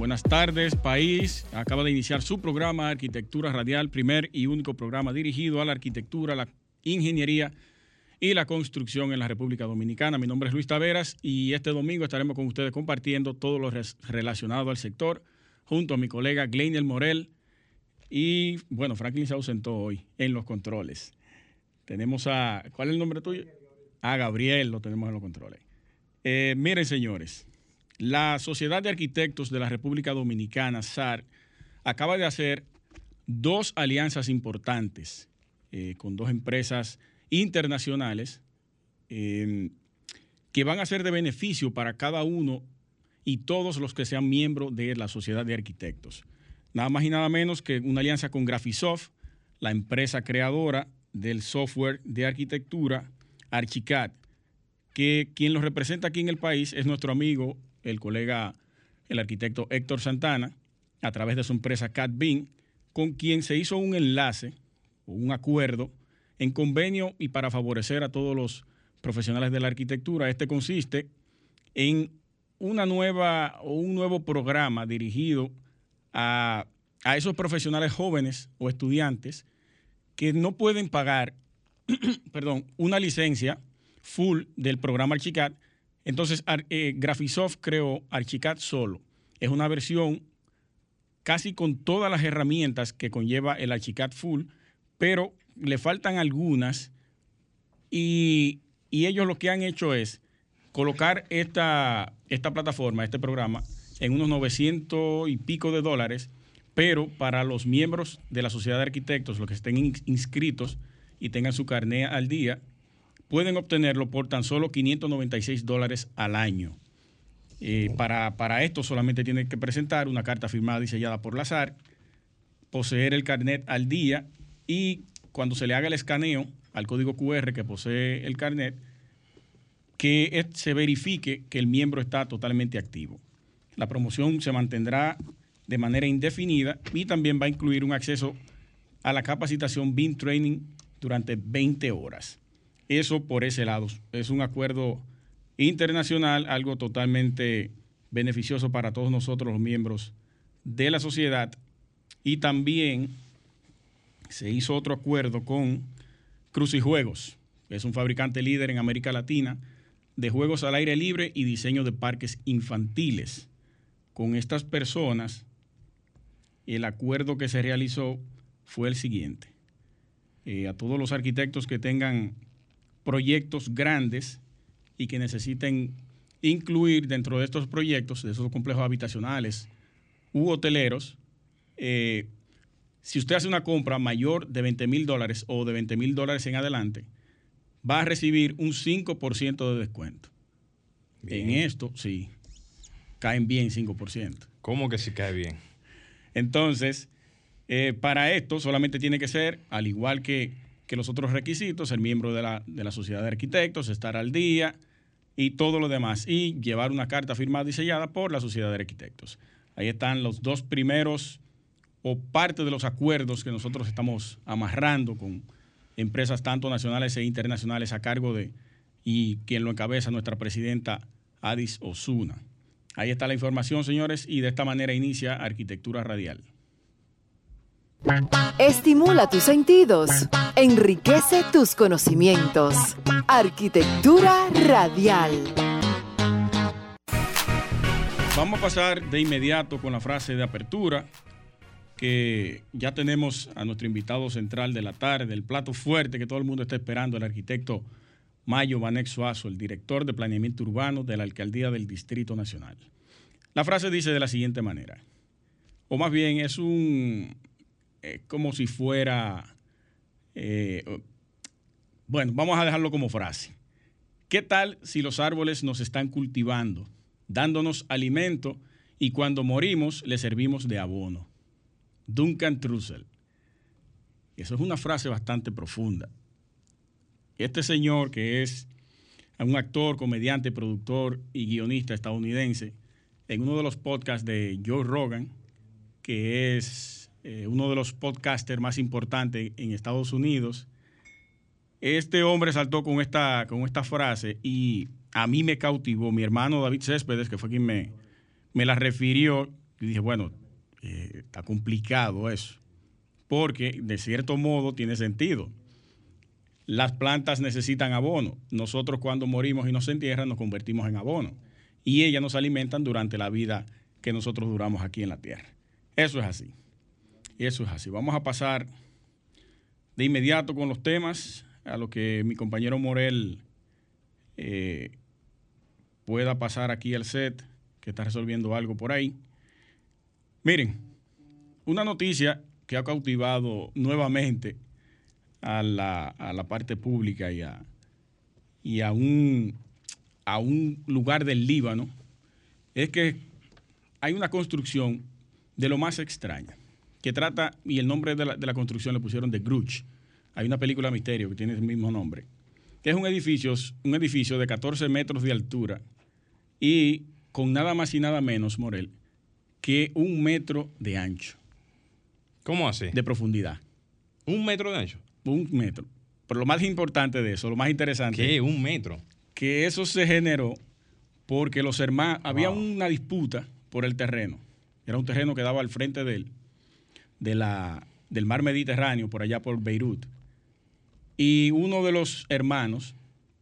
Buenas tardes, país. Acaba de iniciar su programa Arquitectura Radial, primer y único programa dirigido a la arquitectura, la ingeniería y la construcción en la República Dominicana. Mi nombre es Luis Taveras y este domingo estaremos con ustedes compartiendo todo lo relacionado al sector junto a mi colega Gleinier Morel y, bueno, Franklin se ausentó hoy en los controles. Tenemos a, ¿cuál es el nombre tuyo? A Gabriel, lo tenemos en los controles. Eh, miren, señores, la Sociedad de Arquitectos de la República Dominicana, SAR, acaba de hacer dos alianzas importantes eh, con dos empresas internacionales em, que van a ser de beneficio para cada uno y todos los que sean miembros de la Sociedad de Arquitectos. Nada más y nada menos que una alianza con Graphisoft, la empresa creadora del software de arquitectura Archicad, que quien lo representa aquí en el país es nuestro amigo el colega, el arquitecto Héctor Santana, a través de su empresa CatBeam, con quien se hizo un enlace o un acuerdo en convenio y para favorecer a todos los profesionales de la arquitectura. Este consiste en una nueva o un nuevo programa dirigido a, a esos profesionales jóvenes o estudiantes que no pueden pagar, perdón, una licencia full del programa Archicad entonces, eh, Graphisoft creó Archicad solo. Es una versión casi con todas las herramientas que conlleva el Archicad Full, pero le faltan algunas y, ellos lo que han hecho es colocar esta, plataforma, este programa, en unos 900 y pico de dólares, pero para los miembros de la sociedad de arquitectos, los que estén inscritos y tengan su carnet al día, pueden obtenerlo por tan solo 596 dólares al año. Eh, para, esto solamente tienen que presentar una carta firmada y sellada por la SAR, poseer el carnet al día y cuando se le haga el escaneo al código QR que posee el carnet, que se verifique que el miembro está totalmente activo. La promoción se mantendrá de manera indefinida y también va a incluir un acceso a la capacitación BIM Training durante 20 horas. Eso por ese lado. Es un acuerdo internacional, algo totalmente beneficioso para todos nosotros los miembros de la sociedad. Y también se hizo otro acuerdo con Crucijuegos, que es un fabricante líder en América Latina de juegos al aire libre y diseño de parques infantiles. Con estas personas, el acuerdo que se realizó fue el siguiente. Eh, a todos los arquitectos que tengan proyectos grandes y que necesiten incluir dentro de estos proyectos, de esos complejos habitacionales u hoteleros, eh, si usted hace una compra mayor de 20 mil dólares o de 20 mil dólares en adelante, va a recibir un 5% de descuento. En esto, sí, caen bien 5%. ¿Cómo que sí cae bien? Entonces, eh, para esto solamente tiene que ser, al igual que que los otros requisitos, ser miembro de la, de la sociedad de arquitectos, estar al día y todo lo demás, y llevar una carta firmada y sellada por la sociedad de arquitectos. Ahí están los dos primeros o parte de los acuerdos que nosotros estamos amarrando con empresas tanto nacionales e internacionales a cargo de, y quien lo encabeza, nuestra presidenta Adis Osuna. Ahí está la información, señores, y de esta manera inicia Arquitectura Radial. Estimula tus sentidos, enriquece tus conocimientos. Arquitectura radial. Vamos a pasar de inmediato con la frase de apertura, que ya tenemos a nuestro invitado central de la tarde, el plato fuerte que todo el mundo está esperando, el arquitecto Mayo Vanex Suazo, el director de planeamiento urbano de la Alcaldía del Distrito Nacional. La frase dice de la siguiente manera, o más bien es un, como si fuera, eh, bueno, vamos a dejarlo como frase. ¿Qué tal si los árboles nos están cultivando, dándonos alimento y cuando morimos le servimos de abono? Duncan Trussell. Eso es una frase bastante profunda. Este señor, que es un actor, comediante, productor y guionista estadounidense, en uno de los podcasts de Joe Rogan, que es eh, uno de los podcasters más importantes en Estados Unidos, este hombre saltó con esta, con esta frase y a mí me cautivó. Mi hermano David Céspedes, que fue quien me, me la refirió, y dije, bueno, eh, está complicado eso, porque de cierto modo tiene sentido. Las plantas necesitan abono. Nosotros cuando morimos y nos entierran nos convertimos en abono. Y ellas nos alimentan durante la vida que nosotros duramos aquí en la tierra. Eso es así. Eso es así. Vamos a pasar de inmediato con los temas a lo que mi compañero Morel eh, pueda pasar aquí al set, que está resolviendo algo por ahí. Miren, una noticia que ha cautivado nuevamente a la, parte pública y, a, y a, un, a un lugar del Líbano es que hay una construcción de lo más extraña, que trata, y el nombre de la, de la construcción le pusieron de Gruch. Hay una película misterio que tiene el mismo nombre, que es un edificio, un edificio de 14 metros de altura y con nada más y nada menos, Morel, que un metro de ancho. ¿Cómo así? De profundidad. ¿Un metro de ancho? Un metro. Pero lo más importante de eso, lo más interesante. ¿Qué? ¿Un metro? Que eso se generó porque los hermanos. Había una disputa por el terreno. Era un terreno que daba al frente del, de la, del mar Mediterráneo, por allá por Beirut. Y uno de los hermanos,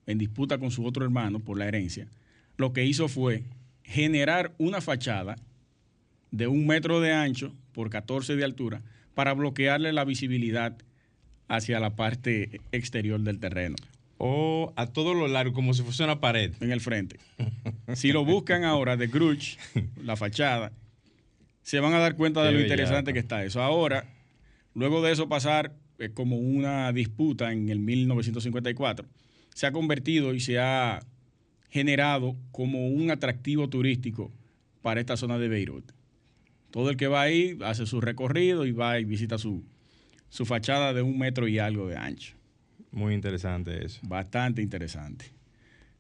en disputa con su otro hermano por la herencia, lo que hizo fue generar una fachada de un metro de ancho por 14 de altura para bloquearle la visibilidad hacia la parte exterior del terreno. O a todo lo largo, como si fuese una pared. En el frente. Si lo buscan ahora de Gruch, la fachada, se van a dar cuenta de lo interesante que está eso. Ahora, luego de eso pasar eh, como una disputa en el 1954, se ha convertido y se ha generado como un atractivo turístico para esta zona de Beirut. Todo el que va ahí hace su recorrido y va y visita su, su fachada de un metro y algo de ancho. Muy interesante eso. Bastante interesante.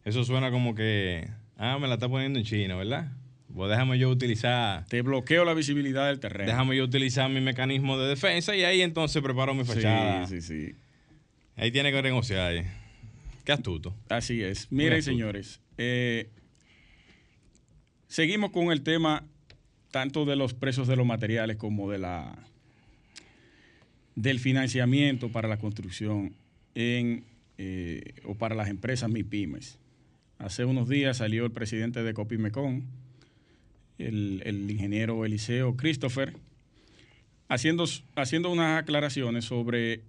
Eso suena como que, ah, me la está poniendo en China, ¿verdad? Pues déjame yo utilizar. Te bloqueo la visibilidad del terreno. Déjame yo utilizar mi mecanismo de defensa y ahí entonces preparo mi fachada. Sí, sí, sí. Ahí tiene que negociar. Ahí. Qué astuto. Así es. Miren, señores, eh, seguimos con el tema tanto de los precios de los materiales como de la del financiamiento para la construcción en, eh, o para las empresas MIPIMES. Hace unos días salió el presidente de Copimecon, el, el ingeniero Eliseo Christopher, haciendo, haciendo unas aclaraciones sobre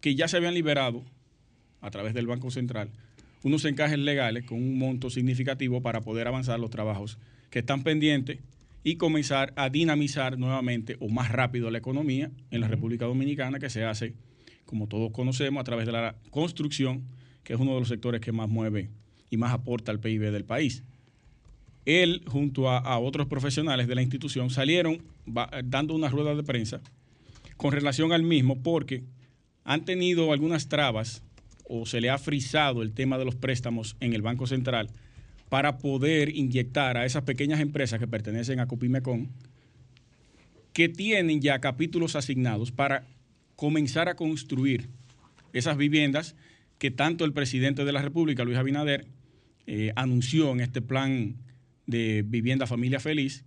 que ya se habían liberado a través del Banco Central unos encajes legales con un monto significativo para poder avanzar los trabajos que están pendientes y comenzar a dinamizar nuevamente o más rápido la economía en la República Dominicana que se hace, como todos conocemos, a través de la construcción, que es uno de los sectores que más mueve y más aporta al PIB del país. Él, junto a, otros profesionales de la institución, salieron dando una rueda de prensa con relación al mismo porque han tenido algunas trabas o se le ha frisado el tema de los préstamos en el Banco Central para poder inyectar a esas pequeñas empresas que pertenecen a Copimecon, que tienen ya capítulos asignados para comenzar a construir esas viviendas que tanto el presidente de la República, Luis Abinader, eh, anunció en este plan de vivienda familia feliz,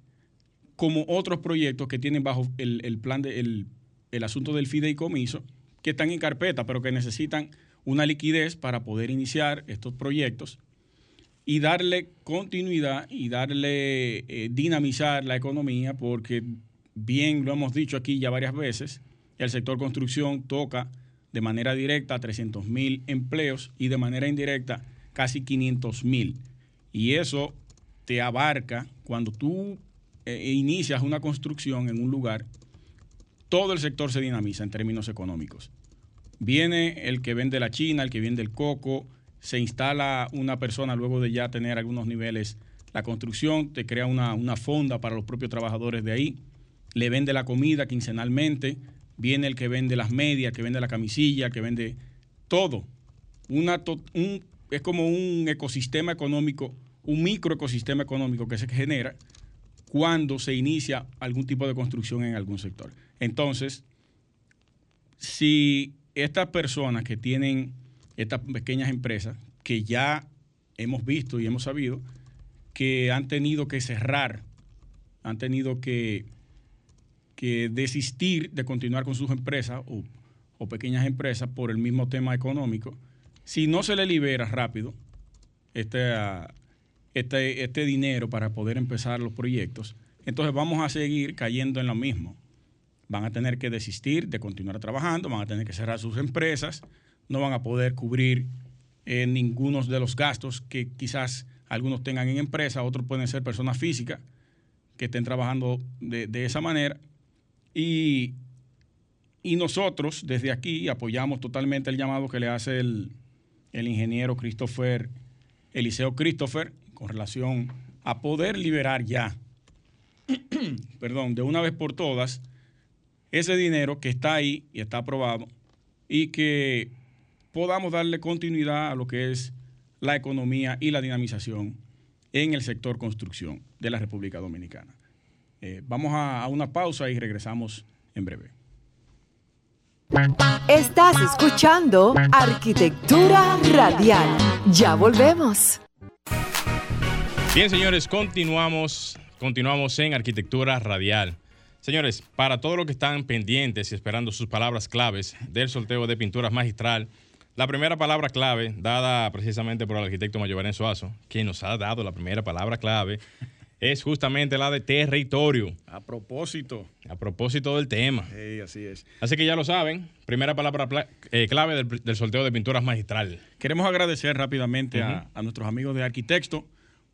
como otros proyectos que tienen bajo el, plan de el asunto del fideicomiso, que están en carpeta, pero que necesitan una liquidez para poder iniciar estos proyectos y darle continuidad y darle eh, dinamizar la economía, porque bien lo hemos dicho aquí ya varias veces, el sector construcción toca de manera directa 300 mil empleos y de manera indirecta casi 500 mil. Y eso te abarca cuando tú eh, inicias una construcción en un lugar, todo el sector se dinamiza en términos económicos. Viene el que vende la China, el que vende el coco, se instala una persona luego de ya tener algunos niveles la construcción, te crea una, fonda para los propios trabajadores de ahí, le vende la comida quincenalmente, viene el que vende las medias, que vende la camisilla, que vende todo. Una es como un ecosistema económico, un microecosistema económico que se genera cuando se inicia algún tipo de construcción en algún sector. Entonces, si estas personas que tienen estas pequeñas empresas, que ya hemos visto y hemos sabido, que han tenido que cerrar, han tenido que, que desistir de continuar con sus empresas o, pequeñas empresas por el mismo tema económico, si no se le libera rápido este, este, este dinero para poder empezar los proyectos, entonces vamos a seguir cayendo en lo mismo. Van a tener que desistir de continuar trabajando, van a tener que cerrar sus empresas, no van a poder cubrir eh, ninguno de los gastos que quizás algunos tengan en empresa, otros pueden ser personas físicas que estén trabajando de, esa manera. Y, y, nosotros desde aquí apoyamos totalmente el llamado que le hace el, el ingeniero Christopher, Eliseo Christopher, con relación a poder liberar ya, perdón, de una vez por todas, ese dinero que está ahí y está aprobado y que podamos darle continuidad a lo que es la economía y la dinamización en el sector construcción de la República Dominicana. Eh, vamos a, a una pausa y regresamos en breve. Estás escuchando Arquitectura Radial. Ya volvemos. Bien, señores, continuamos, continuamos en Arquitectura Radial. Señores, para todos los que están pendientes y esperando sus palabras claves del sorteo de pinturas magistral, la primera palabra clave, dada precisamente por el arquitecto Mayobarén Suazo, que nos ha dado la primera palabra clave, es justamente la de territorio. A propósito. A propósito del tema. Sí, así es. Así que ya lo saben, primera palabra eh, clave del, sorteo de pinturas magistral. Queremos agradecer rápidamente a, a, nuestros amigos de Arquitecto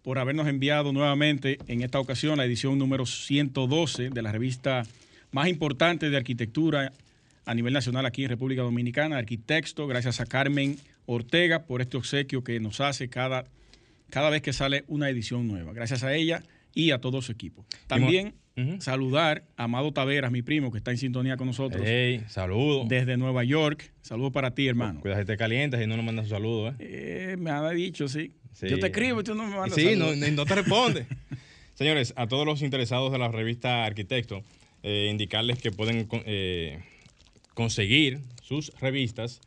por habernos enviado nuevamente en esta ocasión la edición número 112 de la revista más importante de arquitectura a nivel nacional aquí en República Dominicana, Arquitecto, gracias a Carmen Ortega por este obsequio que nos hace cada, cada vez que sale una edición nueva. Gracias a ella y a todo su equipo. También saludar a Amado Taveras, mi primo, que está en sintonía con nosotros. Hey, saludo. Desde Nueva York. Saludo para ti, hermano. Cuidado te calientas y no nos mandas un saludo, ¿eh? ¿eh? me ha dicho, sí. Yo te escribo y tú no me mandas Sí, no, no, te responde. Señores, a todos los interesados de la revista Arquitecto, eh, indicarles que pueden eh, conseguir sus revistas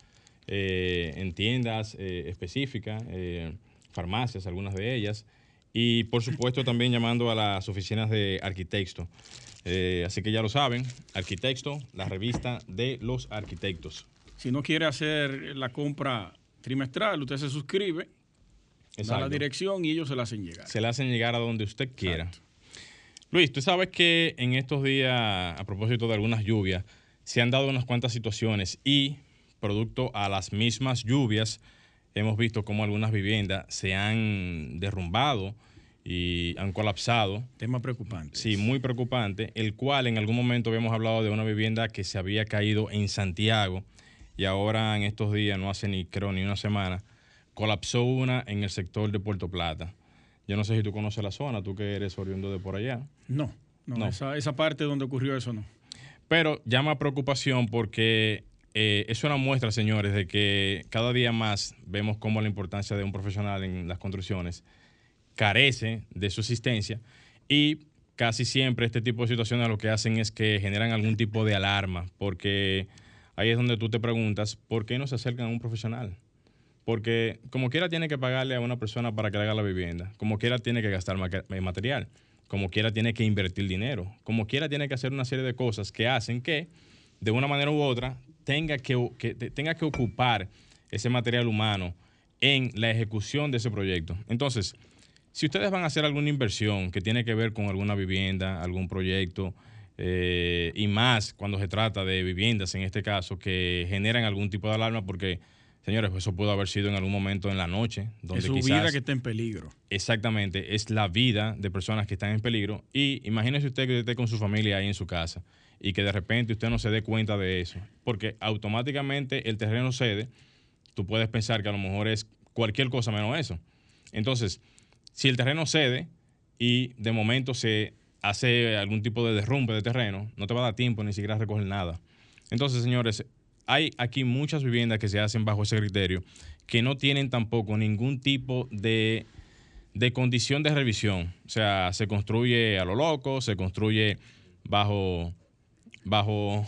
eh, en tiendas específicas, farmacias, algunas de ellas, y por supuesto también llamando a las oficinas de Arquitecto. así que ya lo saben, Arquitecto, la revista de los arquitectos. Si no quiere hacer la compra trimestral, usted se suscribe, da la dirección y ellos se la hacen llegar. Se la hacen llegar a donde usted quiera. Luis, tú sabes que en estos días, a propósito de algunas lluvias, se han dado unas cuantas situaciones y producto a las mismas lluvias hemos visto cómo algunas viviendas se han derrumbado y han colapsado. Tema preocupante. Sí, muy preocupante, el cual en algún momento habíamos hablado de una vivienda que se había caído en Santiago y ahora en estos días, no hace ni creo ni una semana, colapsó una en el sector de Puerto Plata. Yo no sé si tú conoces la zona, tú que eres oriundo de por allá. No, no, Esa, esa parte donde ocurrió eso no. Pero llama preocupación porque eh, es una muestra, señores, de que cada día más vemos cómo la importancia de un profesional en las construcciones carece de su asistencia y casi siempre este tipo de situaciones lo que hacen es que generan algún tipo de alarma, porque ahí es donde tú te preguntas, ¿por qué no se acercan a un profesional? Porque como quiera tiene que pagarle a una persona para que le haga la vivienda, como quiera tiene que gastar material como quiera tiene que invertir dinero, como quiera tiene que hacer una serie de cosas que hacen que, de una manera u otra, tenga que, tenga que ocupar ese material humano en la ejecución de ese proyecto. Entonces, si ustedes van a hacer alguna inversión que tiene que ver con alguna vivienda, algún proyecto, eh, y más cuando se trata de viviendas, en este caso, que generan algún tipo de alarma, porque Señores, eso pudo haber sido en algún momento en la noche. Donde es su vida que está en peligro. Exactamente, es la vida de personas que están en peligro. Y imagínese usted que esté con su familia ahí en su casa y que de repente usted no se dé cuenta de eso. Porque automáticamente el terreno cede. Tú puedes pensar que a lo mejor es cualquier cosa menos eso. Entonces, si el terreno cede y de momento se hace algún tipo de derrumbe de terreno, no te va a dar tiempo ni siquiera a recoger nada. Entonces, señores, hay aquí muchas viviendas que se hacen bajo ese criterio que no tienen tampoco ningún tipo de, de condición de revisión. O sea, se construye a lo loco, se construye bajo bajo,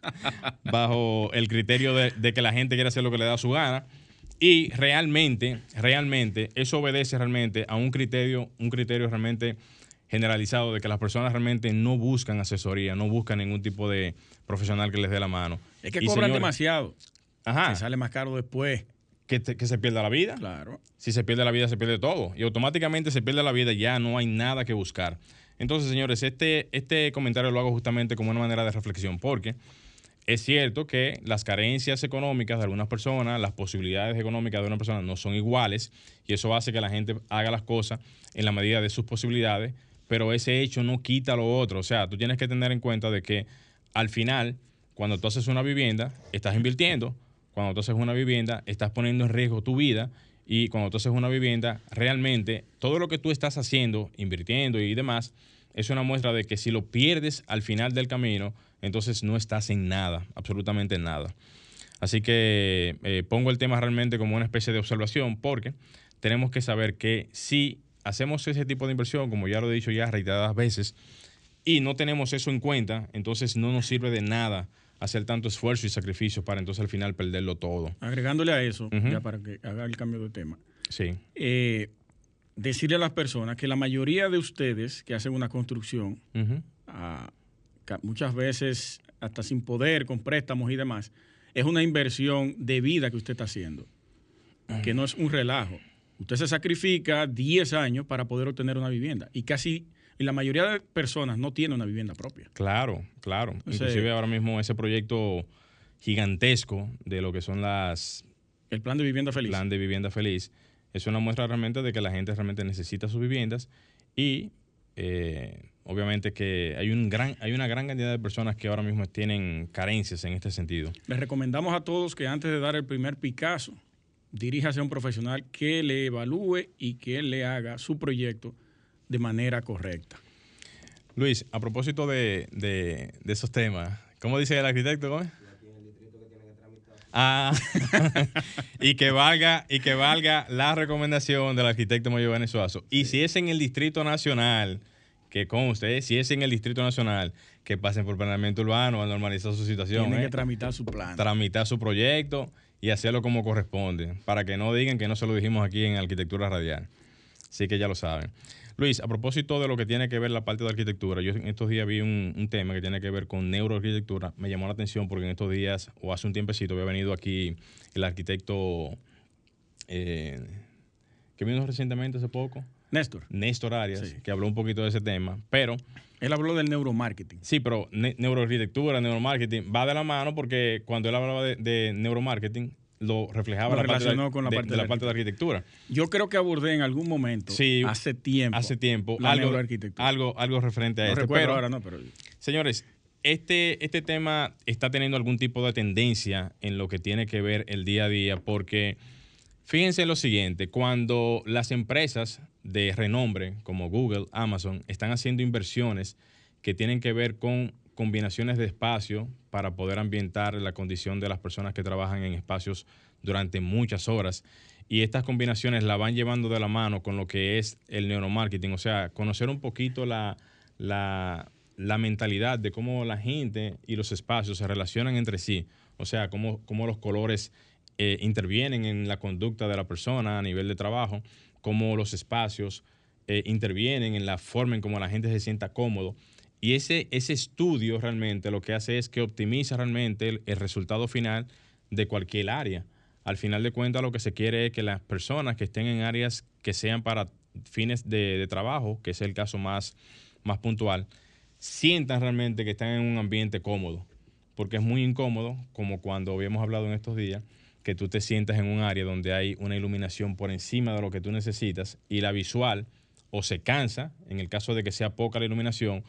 bajo el criterio de, de, que la gente quiere hacer lo que le da su gana. Y realmente, realmente, eso obedece realmente a un criterio, un criterio realmente generalizado de que las personas realmente no buscan asesoría, no buscan ningún tipo de profesional que les dé la mano. Es que cobran demasiado. Ajá. Que sale más caro después. Que, te, que, se pierda la vida. Claro. Si se pierde la vida, se pierde todo. Y automáticamente se pierde la vida, ya no hay nada que buscar. Entonces, señores, este, este comentario lo hago justamente como una manera de reflexión, porque es cierto que las carencias económicas de algunas personas, las posibilidades económicas de una persona no son iguales, y eso hace que la gente haga las cosas en la medida de sus posibilidades, pero ese hecho no quita lo otro. O sea, tú tienes que tener en cuenta de que al final, cuando tú haces una vivienda, estás invirtiendo, cuando tú haces una vivienda, estás poniendo en riesgo tu vida y cuando tú haces una vivienda, realmente todo lo que tú estás haciendo, invirtiendo y demás, es una muestra de que si lo pierdes al final del camino, entonces no estás en nada, absolutamente en nada. Así que eh, pongo el tema realmente como una especie de observación porque tenemos que saber que si hacemos ese tipo de inversión, como ya lo he dicho ya reiteradas veces, y no tenemos eso en cuenta, entonces no nos sirve de nada hacer tanto esfuerzo y sacrificio para entonces al final perderlo todo. Agregándole a eso, uh -huh. ya para que haga el cambio de tema. Sí. Eh, decirle a las personas que la mayoría de ustedes que hacen una construcción, uh -huh. a, muchas veces hasta sin poder, con préstamos y demás, es una inversión de vida que usted está haciendo, uh -huh. que no es un relajo. Usted se sacrifica 10 años para poder obtener una vivienda y casi y la mayoría de personas no tiene una vivienda propia. Claro, claro. Sea, Inclusive ahora mismo ese proyecto gigantesco de lo que son las... El plan de vivienda feliz. Plan de vivienda feliz. Es una muestra realmente de que la gente realmente necesita sus viviendas y eh, obviamente que hay, un gran, hay una gran cantidad de personas que ahora mismo tienen carencias en este sentido. Les recomendamos a todos que antes de dar el primer Picasso, diríjase a un profesional que le evalúe y que le haga su proyecto de manera correcta. Luis, a propósito de, de, de esos temas, ¿cómo dice el arquitecto Gómez? Ah, y que valga y que valga la recomendación del arquitecto Mayor Venezuazo. Y si es en el Distrito Nacional, que conste, si es en el Distrito Nacional, que pasen por planeamiento urbano a normalizar su situación. Tienen ¿eh? que tramitar su plan. Tramitar su proyecto y hacerlo como corresponde, para que no digan que no se lo dijimos aquí en Arquitectura Radial. Así que ya lo saben. Luis, a propósito de lo que tiene que ver la parte de arquitectura, yo en estos días vi un, tema que tiene que ver con neuroarquitectura. Me llamó la atención porque en estos días, o hace un tiempecito, había venido aquí el arquitecto eh, que vino recientemente hace poco. Néstor. Néstor Arias, sí. que habló un poquito de ese tema, pero... Él habló del neuromarketing. Sí, pero ne neuroarquitectura, neuromarketing, va de la mano porque cuando él hablaba de, de neuromarketing, lo reflejaba lo la parte de, con la, de, parte de, la parte de arquitectura. Yo creo que abordé en algún momento, sí, hace tiempo, hace tiempo la algo. Algo, algo referente a no esto. Recuerdo pero, ahora no, pero... Señores, este, este tema está teniendo algún tipo de tendencia en lo que tiene que ver el día a día, porque fíjense en lo siguiente, cuando las empresas de renombre como Google, Amazon, están haciendo inversiones que tienen que ver con combinaciones de espacio para poder ambientar la condición de las personas que trabajan en espacios durante muchas horas. Y estas combinaciones la van llevando de la mano con lo que es el neuromarketing, o sea, conocer un poquito la, la, mentalidad de cómo la gente y los espacios se relacionan entre sí, o sea, cómo, cómo los colores eh, intervienen en la conducta de la persona a nivel de trabajo, cómo los espacios eh, intervienen en la forma en cómo la gente se sienta cómodo. Y ese, ese estudio realmente lo que hace es que optimiza realmente el, resultado final de cualquier área al final de cuentas lo que se quiere es que las personas que estén en áreas que sean para fines de, de, trabajo, que es el caso más, más puntual, sientan realmente que están en un ambiente cómodo, porque es muy incómodo, como cuando habíamos hablado en estos días, que tú te sientas en un área donde hay una iluminación por encima de lo que tú necesitas y la visual o se cansa, en el caso de que sea poca la iluminación,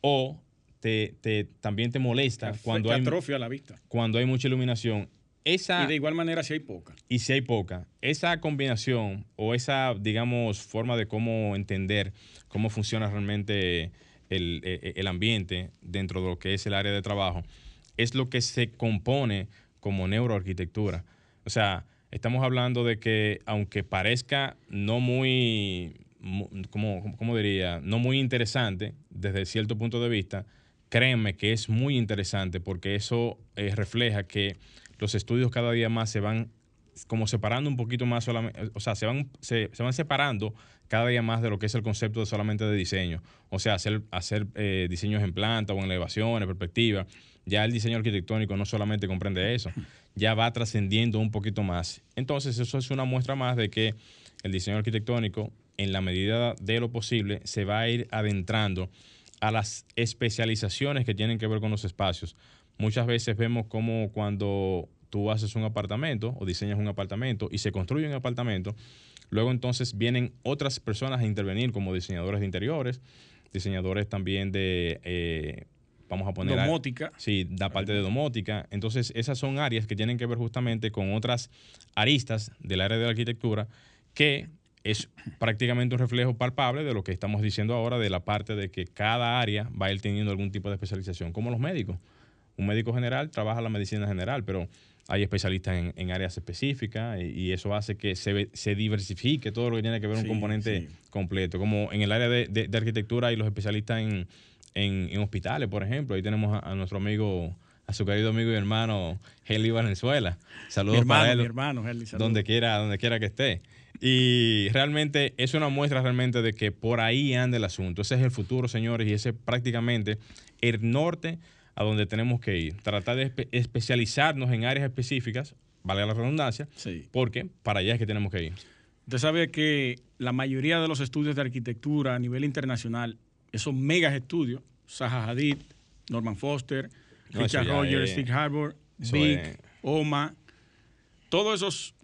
o te, te, también te molesta cuando hay, atrofia la vista. cuando hay mucha iluminación esa, y de igual manera si hay poca. Y si hay poca. Esa combinación o esa, digamos, forma de cómo entender cómo funciona realmente el, el, ambiente dentro de lo que es el área de trabajo, es lo que se compone como neuroarquitectura. O sea, estamos hablando de que aunque parezca no muy, como, diría? No muy interesante desde cierto punto de vista, créanme que es muy interesante porque eso eh, refleja que los estudios cada día más se van como separando un poquito más solamente, o sea, se van, se, van separando cada día más de lo que es el concepto de solamente de diseño. O sea, hacer, hacer eh, diseños en planta o en elevaciones, perspectiva. Ya el diseño arquitectónico no solamente comprende eso, ya va trascendiendo un poquito más. Entonces, eso es una muestra más de que el diseño arquitectónico, en la medida de lo posible, se va a ir adentrando a las especializaciones que tienen que ver con los espacios. Muchas veces vemos como cuando tú haces un apartamento o diseñas un apartamento y se construye un apartamento, luego entonces vienen otras personas a intervenir como diseñadores de interiores, diseñadores también de, eh, vamos a poner... Domótica. sí, da parte de domótica. Entonces esas son áreas que tienen que ver justamente con otras aristas del área de la arquitectura que es prácticamente un reflejo palpable de lo que estamos diciendo ahora de la parte de que cada área va a ir teniendo algún tipo de especialización, como los médicos. Un médico general trabaja la medicina general, pero hay especialistas en, áreas específicas y, eso hace que se, se, diversifique todo lo que tiene que ver un componente completo. Como en el área de, arquitectura hay los especialistas en, hospitales, por ejemplo. Ahí tenemos a, nuestro amigo, a su querido amigo y hermano Heli Valenzuela. Saludos para él. Mi hermano, Donde quiera, donde quiera que esté. Y realmente es una muestra realmente de que por ahí anda el asunto. Ese es el futuro, señores, y ese es prácticamente el norte a donde tenemos que ir. Tratar de especializarnos en áreas específicas, valga la redundancia, porque para allá es que tenemos que ir. Usted sabe que la mayoría de los estudios de arquitectura a nivel internacional, esos megas estudios, Zaha Hadid, Norman Foster, Richard Rogers, Steve Harbour, Big, OMA, todos esos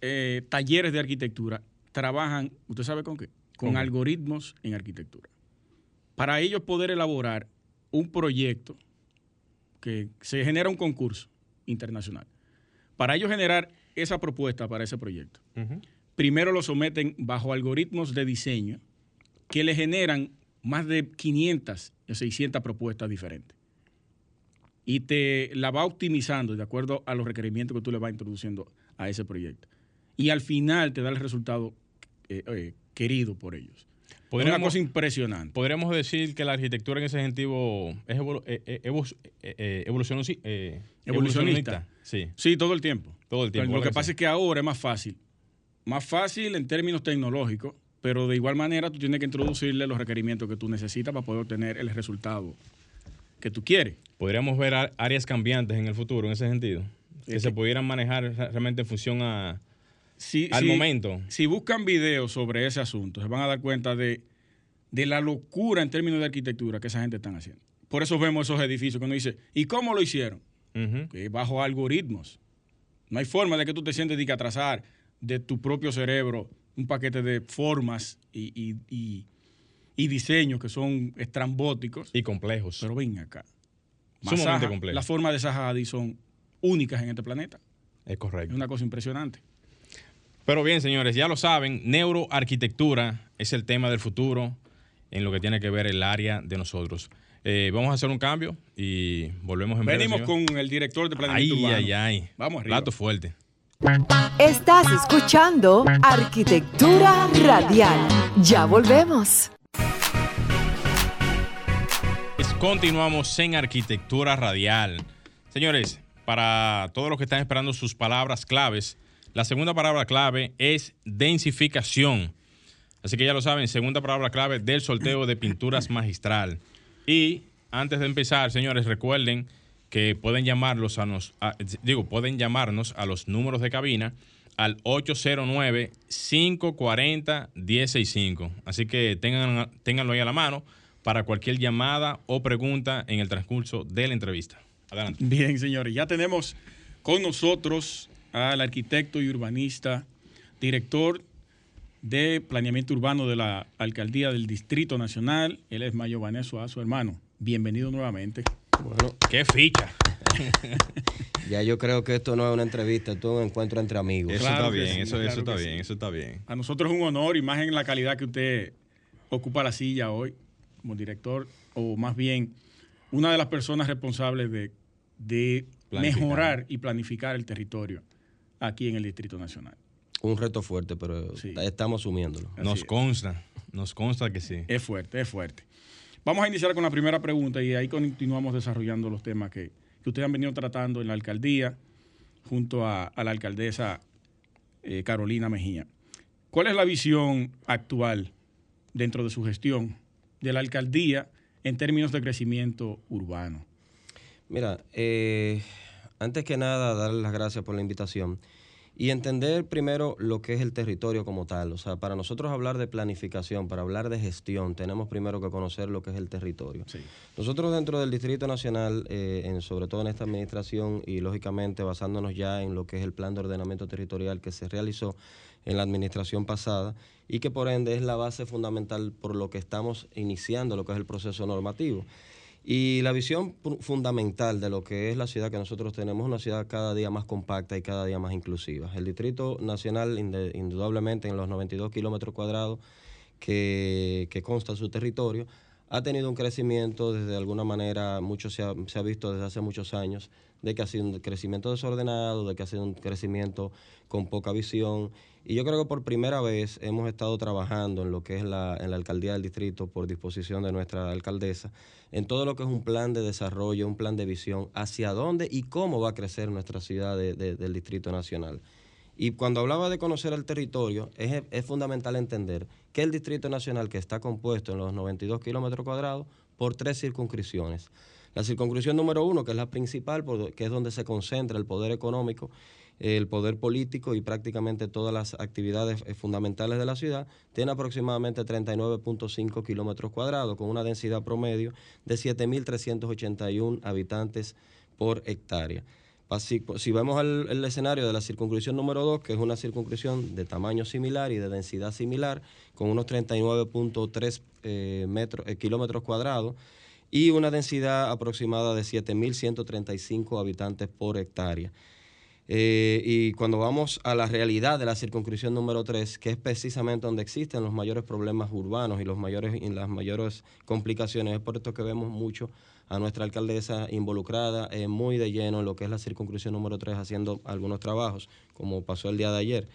eh, talleres de arquitectura trabajan, ¿usted sabe con qué? Con algoritmos en arquitectura. Para ellos poder elaborar un proyecto que se genera un concurso internacional. Para ellos generar esa propuesta para ese proyecto, primero lo someten bajo algoritmos de diseño que le generan más de 500 o 600 propuestas diferentes. Y te la va optimizando de acuerdo a los requerimientos que tú le vas introduciendo a ese proyecto. Y al final te da el resultado eh, eh, querido por ellos. Es una cosa impresionante. Podríamos decir que la arquitectura en ese sentido es eh, evolucionista. Sí. sí, todo el tiempo. Todo el tiempo. lo que pasa es que ahora es más fácil. Más fácil en términos tecnológicos, pero de igual manera tú tienes que introducirle los requerimientos que tú necesitas para poder obtener el resultado que tú quieres. Podríamos ver áreas cambiantes en el futuro en ese sentido. Que se pudieran manejar realmente en función a, al momento. Si buscan videos sobre ese asunto, se van a dar cuenta de, la locura en términos de arquitectura que esa gente está haciendo. Por eso vemos esos edificios que uno dice, ¿y cómo lo hicieron? bajo algoritmos. No hay forma de que tú te sientes y que a trazar de tu propio cerebro un paquete de formas y, y, diseños que son estrambóticos. Y complejos. Pero ven acá. Sumamente complejos. Las formas de Sahadi son únicas en este planeta. Es correcto. Es una cosa impresionante. Pero bien, señores, ya lo saben, neuroarquitectura es el tema del futuro en lo que tiene que ver el área de nosotros. Eh, vamos a hacer un cambio y volvemos en breve. Venimos con el director de planeamiento ay, Ay, ay, Vamos arriba. Plato fuerte. Estás escuchando Arquitectura Radial. Ya volvemos. Continuamos en Arquitectura Radial. Señores, para todos los que están esperando sus palabras claves, la segunda palabra clave es densificación. Así que ya lo saben, segunda palabra clave del sorteo de pinturas magistral. Y antes de empezar, señores, recuerden que pueden llamarlos a nos, digo, pueden llamarnos a los números de cabina al 809-540-165. Así que tengan, ténganlo ahí a la mano para cualquier llamada o pregunta en el transcurso de la entrevista. Adelante. Bien, señores, ya tenemos con nosotros al arquitecto y urbanista, director de planeamiento urbano de la alcaldía del Distrito Nacional. Él es Mayo Vaneso a su hermano. Bienvenido nuevamente. Bueno, qué ficha. ya yo creo que esto no es una entrevista, esto es un encuentro entre amigos. Eso está bien, eso, está bien, eso está bien. A nosotros es un honor y más en la calidad que usted ocupa la silla hoy como director, o más bien una de las personas responsables de mejorar y planificar el territorio aquí en el Distrito Nacional. Un reto fuerte, pero Sí. estamos asumiéndolo. Así Nos es. consta, nos consta que sí. Es fuerte, es fuerte. Vamos a iniciar con la primera pregunta y ahí continuamos desarrollando los temas que, que ustedes han venido tratando en la alcaldía junto a, la alcaldesa eh, Carolina Mejía. ¿Cuál es la visión actual dentro de su gestión de la alcaldía en términos de crecimiento urbano? Mira, eh, antes que nada, darle las gracias por la invitación y entender primero lo que es el territorio como tal. O sea, para nosotros hablar de planificación, para hablar de gestión, tenemos primero que conocer lo que es el territorio. Sí. Nosotros dentro del Distrito Nacional, eh, en- sobre todo en esta administración y lógicamente basándonos ya en lo que es el plan de ordenamiento territorial que se realizó en la administración pasada y que por ende es la base fundamental por lo que estamos iniciando, lo que es el proceso normativo. Y la visión fundamental de lo que es la ciudad que nosotros tenemos una ciudad cada día más compacta y cada día más inclusiva. El Distrito Nacional, indudablemente en los 92 kilómetros cuadrados que, que consta su territorio, ha tenido un crecimiento desde alguna manera, mucho se ha, se ha visto desde hace muchos años, de que ha sido un crecimiento desordenado, de que ha sido un crecimiento con poca visión. Y yo creo que por primera vez hemos estado trabajando en lo que es la, en la alcaldía del distrito, por disposición de nuestra alcaldesa, en todo lo que es un plan de desarrollo, un plan de visión, hacia dónde y cómo va a crecer nuestra ciudad de- de- del Distrito Nacional. Y cuando hablaba de conocer el territorio, es, es fundamental entender que el Distrito Nacional, que está compuesto en los 92 kilómetros cuadrados, por tres circunscripciones. La circunscripción número uno, que es la principal, que es donde se concentra el poder económico, el poder político y prácticamente todas las actividades eh, fundamentales de la ciudad, tiene aproximadamente 39.5 kilómetros cuadrados, con una densidad promedio de 7.381 habitantes por hectárea. Pa- Si, si vemos el, escenario de la circunscripción número 2, que es una circunscripción de tamaño similar y de densidad similar, con unos 39.3 eh, eh, kilómetros cuadrados y una densidad aproximada de 7.135 habitantes por hectárea. Eh, y cuando vamos a la realidad de la circunscripción número 3, que es precisamente donde existen los mayores problemas urbanos y, los mayores, y las mayores complicaciones, es por esto que vemos mucho a nuestra alcaldesa involucrada eh, muy de lleno en lo que es la circunscripción número 3 haciendo algunos trabajos, como pasó el día de ayer.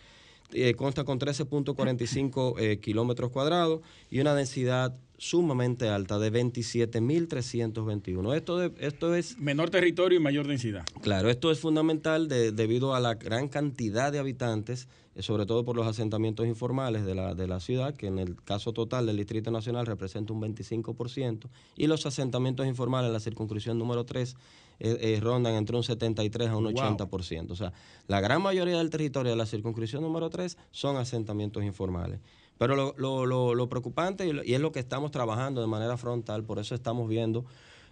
Eh, consta con 13.45 eh, kilómetros cuadrados y una densidad sumamente alta de 27.321. Esto, de- esto es Menor territorio y mayor densidad. Claro, esto es fundamental de- debido a la gran cantidad de habitantes, eh, sobre todo por los asentamientos informales de la, de la ciudad, que en el caso total del Distrito Nacional representa un 25%, y los asentamientos informales en la circunscripción número 3 eh, eh, rondan entre un 73 a un Wow. 80%. O sea, la gran mayoría del territorio de la circunscripción número 3 son asentamientos informales. Pero lo, lo- lo- lo preocupante, y, es lo que estamos trabajando de manera frontal, por eso estamos viendo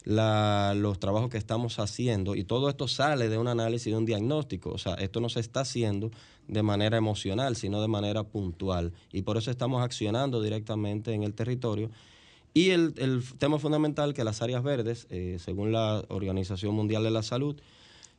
la- los trabajos que estamos haciendo y todo esto sale de un análisis, de un diagnóstico. O sea, esto no se está haciendo de manera emocional, sino de manera puntual. Y por eso estamos accionando directamente en el territorio. Y el, el tema fundamental que las áreas verdes, eh, según la Organización Mundial de la Salud,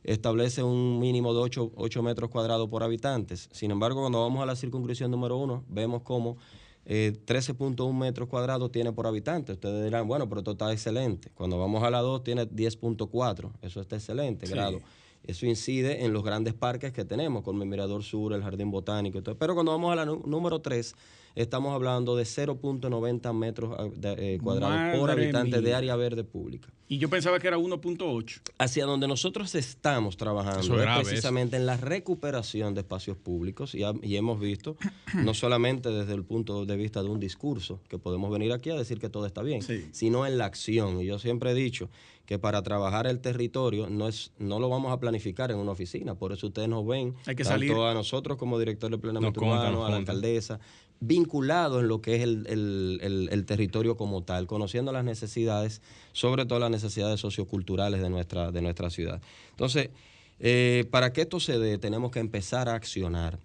establece un mínimo de 8, metros cuadrados por habitantes. Sin embargo, cuando vamos a la circunscripción número 1, vemos como eh, 13.1 metros cuadrados tiene por habitante. Ustedes dirán, bueno, pero esto está excelente. Cuando vamos a la 2, tiene 10.4. Eso está excelente, Sí. grado. Eso incide en los grandes parques que tenemos, como el Mirador Sur, el Jardín Botánico. y todo. Pero cuando vamos a la número 3, estamos hablando de 0.90 metros ah, de- eh, cuadrados por habitante de área verde pública. Y yo pensaba que era 1.8. Hacia donde nosotros estamos trabajando es eso. precisamente en la recuperación de espacios públicos y, ha- y hemos visto, no solamente desde el punto de vista de un discurso, que podemos venir aquí a decir que todo está bien, Sí. sino en la acción. Y yo siempre he dicho que para trabajar el territorio no, es, no lo vamos a planificar en una oficina, por eso ustedes nos ven, Hay que tanto salir. a nosotros como director de planeamiento Nos urbano, a la alcaldesa, vinculados en lo que es el, el- el- el territorio como tal, conociendo las necesidades, sobre todo las necesidades socioculturales de nuestra, de nuestra ciudad. Entonces, eh, para que esto se dé, tenemos que empezar a accionar.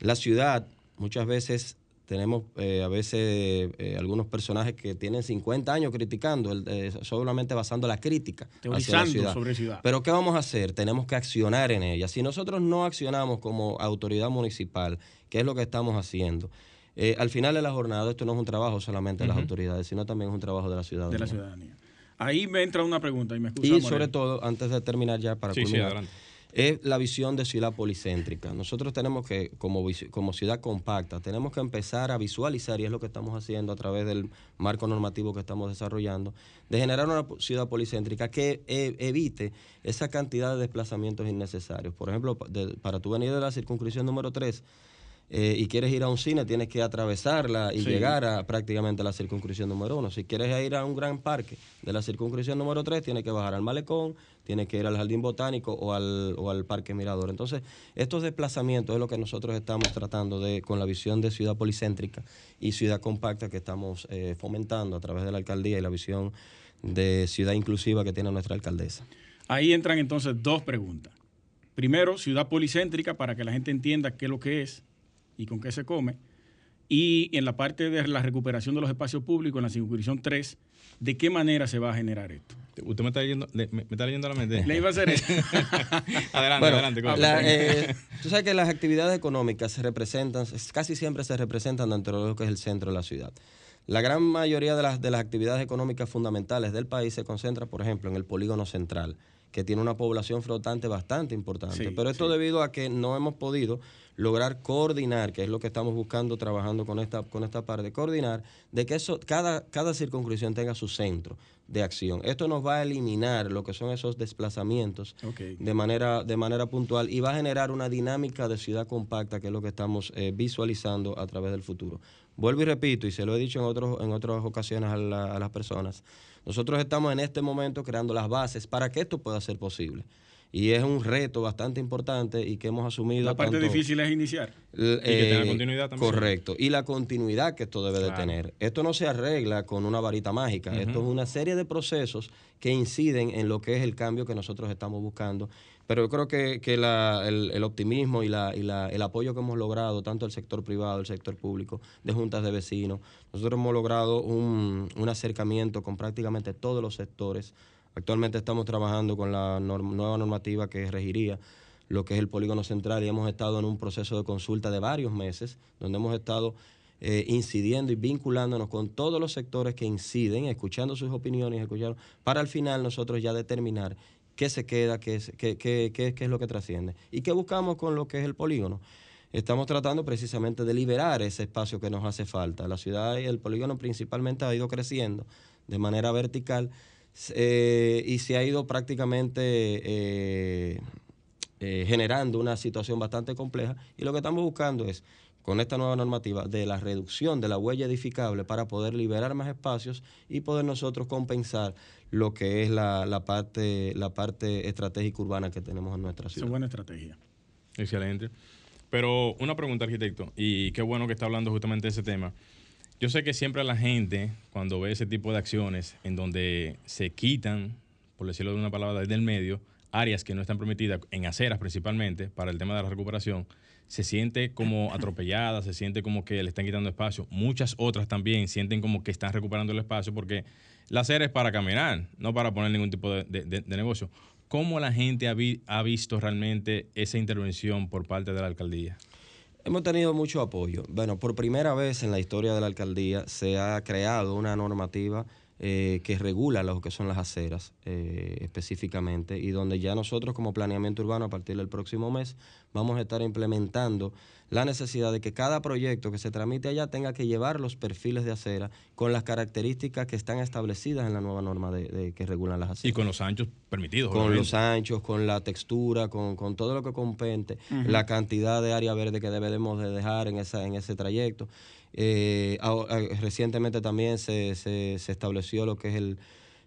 La ciudad, muchas veces tenemos eh, a veces eh, algunos personajes que tienen 50 años criticando, eh, solamente basando la crítica hacia la Teorizando ciudad. sobre ciudad. Pero ¿qué vamos a hacer? Tenemos que accionar en ella. Si nosotros no accionamos como autoridad municipal, que es lo que estamos haciendo, eh, al final de la jornada esto no es un trabajo solamente de las autoridades, sino también es un trabajo de la ciudadanía. de la ciudadanía. Ahí me entra una pregunta y me excusa. Y Morel. sobre todo, antes de terminar ya para Sí, sí, culminar, adelante. es la visión de ciudad policéntrica. Nosotros tenemos que, como, como ciudad compacta, tenemos que empezar a visualizar, y es lo que estamos haciendo a través del marco normativo que estamos desarrollando, de generar una ciudad policéntrica que eh, evite esa cantidad de desplazamientos innecesarios. Por ejemplo, de- para tú venir de la circunscripción número 3, eh, y quieres ir a un cine, tienes que atravesarla y Sí. llegar a prácticamente a la circunscripción número uno. Si quieres ir a un gran parque de la circunscripción número tres, tienes que bajar al malecón, tienes que ir al jardín botánico o al, o al parque mirador. Entonces, estos desplazamientos es lo que nosotros estamos tratando de, con la visión de ciudad policéntrica y ciudad compacta que estamos eh, fomentando a través de la alcaldía y la visión de ciudad inclusiva que tiene nuestra alcaldesa. Ahí entran entonces dos preguntas. Primero, ciudad policéntrica para que la gente entienda qué es lo que es y con qué se come. Y en la parte de la recuperación de los espacios públicos, en la circunscripción 3, ¿de qué manera se va a generar esto? Usted me está leyendo, le- me, me está leyendo la mente. Le iba a hacer eso. adelante, Bueno, adelante. La, eh, tú sabes que las actividades económicas se representan, es- casi siempre se representan dentro de lo que es el centro de la ciudad. La gran mayoría de las, de las actividades económicas fundamentales del país se concentra, por ejemplo, en el polígono central, que tiene una población flotante bastante importante. Sí, Pero esto sí. debido a que no hemos podido lograr coordinar, que es lo que estamos buscando trabajando con esta, con esta parte, coordinar de que eso, cada, cada circunscripción tenga su centro de acción. Esto nos va a eliminar lo que son esos desplazamientos de manera, de manera puntual y va a generar una dinámica de ciudad compacta, que es lo que estamos eh, visualizando a través del futuro. Vuelvo y repito, y se lo he dicho en, otros, en otras ocasiones a, la- a las personas, nosotros estamos en este momento creando las bases para que esto pueda ser posible. Y es un reto bastante importante y que hemos asumido. La parte tanto- difícil es iniciar. L- que tenga eh, continuidad también. Correcto. Y la continuidad que esto debe de tener. Esto no se arregla con una varita mágica. Esto es una serie de procesos que inciden en lo que es el cambio que nosotros estamos buscando. Pero yo creo que, que la- el, el optimismo y, la, y la- el apoyo que hemos logrado, tanto el sector privado, el sector público, de juntas de vecinos, nosotros hemos logrado un, un acercamiento con prácticamente todos los sectores. Actualmente estamos trabajando con la nueva normativa que regiría lo que es el polígono central y hemos estado en un proceso de consulta de varios meses, donde hemos estado eh, incidiendo y vinculándonos con todos los sectores que inciden, escuchando sus opiniones, escuchando, para al final nosotros ya determinar qué se queda, qué es, qué, qué- qué- qué es lo que trasciende y qué buscamos con lo que es el polígono. Estamos tratando precisamente de liberar ese espacio que nos hace falta. La ciudad y el polígono principalmente ha ido creciendo de manera vertical eh, y se ha ido prácticamente eh, eh, generando una situación bastante compleja y lo que estamos buscando es con esta nueva normativa de la reducción de la huella edificable para poder liberar más espacios y poder nosotros compensar lo que es la, la parte la parte estratégica urbana que tenemos en nuestra Esa es ciudad. buena estrategia. Excelente. Pero una pregunta, arquitecto, y qué bueno que está hablando justamente de ese tema. Yo sé que siempre la gente, cuando ve ese tipo de acciones en donde se quitan, por decirlo de una palabra, desde el medio, áreas que no están permitidas, en aceras principalmente, para el tema de la recuperación, se siente como atropellada, se siente como que le están quitando espacio. Muchas otras también sienten como que están recuperando el espacio porque la acera es para caminar, no para poner ningún tipo de, de- de- de negocio. ¿Cómo la gente ha, vi- ha visto realmente esa intervención por parte de la alcaldía? Hemos tenido mucho apoyo. Bueno, por primera vez en la historia de la alcaldía se ha creado una normativa eh, que regula lo que son las aceras eh, específicamente y donde ya nosotros como planeamiento urbano a partir del próximo mes vamos a estar implementando la necesidad de que cada proyecto que se tramite allá tenga que llevar los perfiles de acera con las características que están establecidas en la nueva norma de, de que regulan las aceras Y con los anchos permitidos. con obviamente. los anchos, con la textura, con, con todo lo que compete, la cantidad de área verde que debemos de dejar en, esa, en ese trayecto. Eh, eh, recientemente también se, se- se estableció lo que es el,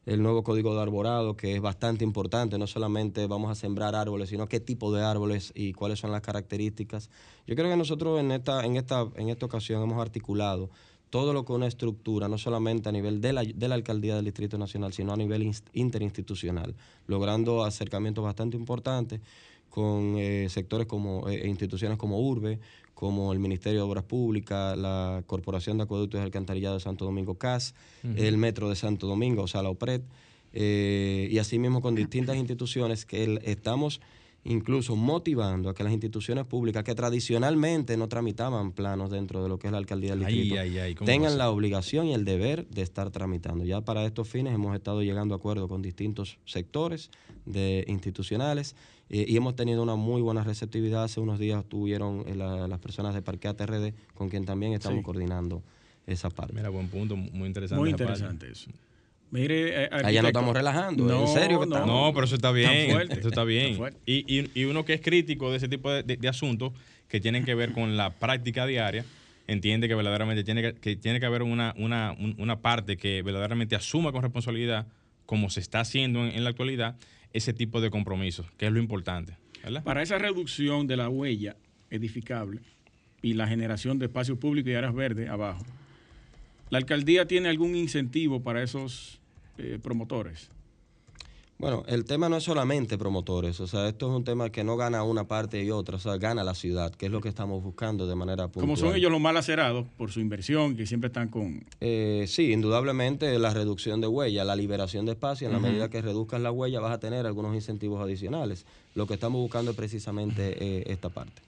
el nuevo código de arborado, que es bastante importante. No solamente vamos a sembrar árboles, sino qué tipo de árboles y cuáles son las características. Yo creo que nosotros en esta, en esta, en esta ocasión hemos articulado todo lo que una estructura, no solamente a nivel de la, de la alcaldía del Distrito Nacional, sino a nivel inst- interinstitucional, logrando acercamientos bastante importantes con eh, sectores como eh, e instituciones como URBE, como el Ministerio de Obras Públicas, la Corporación de Acueductos y Alcantarillado de Santo Domingo CAS, el Metro de Santo Domingo, o sea, la OPRED, eh, y asimismo con distintas instituciones que el- estamos incluso motivando a que las instituciones públicas que tradicionalmente no tramitaban planos dentro de lo que es la alcaldía del distrito ay, ay, ¿cómo va a tengan la obligación y el deber de estar tramitando. Ya para estos fines hemos estado llegando a acuerdos con distintos sectores de institucionales eh, y hemos tenido una muy buena receptividad. Hace unos días tuvieron eh, la- las personas de Parque ATRD con quien también estamos Sí. coordinando esa parte. Mira, buen punto, muy interesante. Muy esa parte. interesante eso. Mire, eh, Allá no estamos relajando, en serio que estamos. No, pero eso está bien. fuerte, Eso está bien. Y, y- y uno que es crítico de ese tipo de, de- de asuntos que tienen que ver con la práctica diaria, entiende que verdaderamente tiene que, que tiene que haber una, una, un- una parte que verdaderamente asuma con responsabilidad, como se está haciendo en, en la actualidad, ese tipo de compromisos, que es lo importante. Para esa reducción de la huella edificable y la generación de espacios públicos y áreas verdes abajo, ¿la alcaldía tiene algún incentivo para esos eh, promotores? Bueno, el tema no es solamente promotores, o sea, esto es un tema que no gana una parte y otra, o sea, gana la ciudad, que es lo que estamos buscando de manera puntual. Como son ellos los mal acerados por su inversión, que siempre están con... Eh, sí, indudablemente la reducción de huella, la liberación de espacio, en la medida que reduzcas la huella vas a tener algunos incentivos adicionales. Lo que estamos buscando es precisamente eh, esta parte.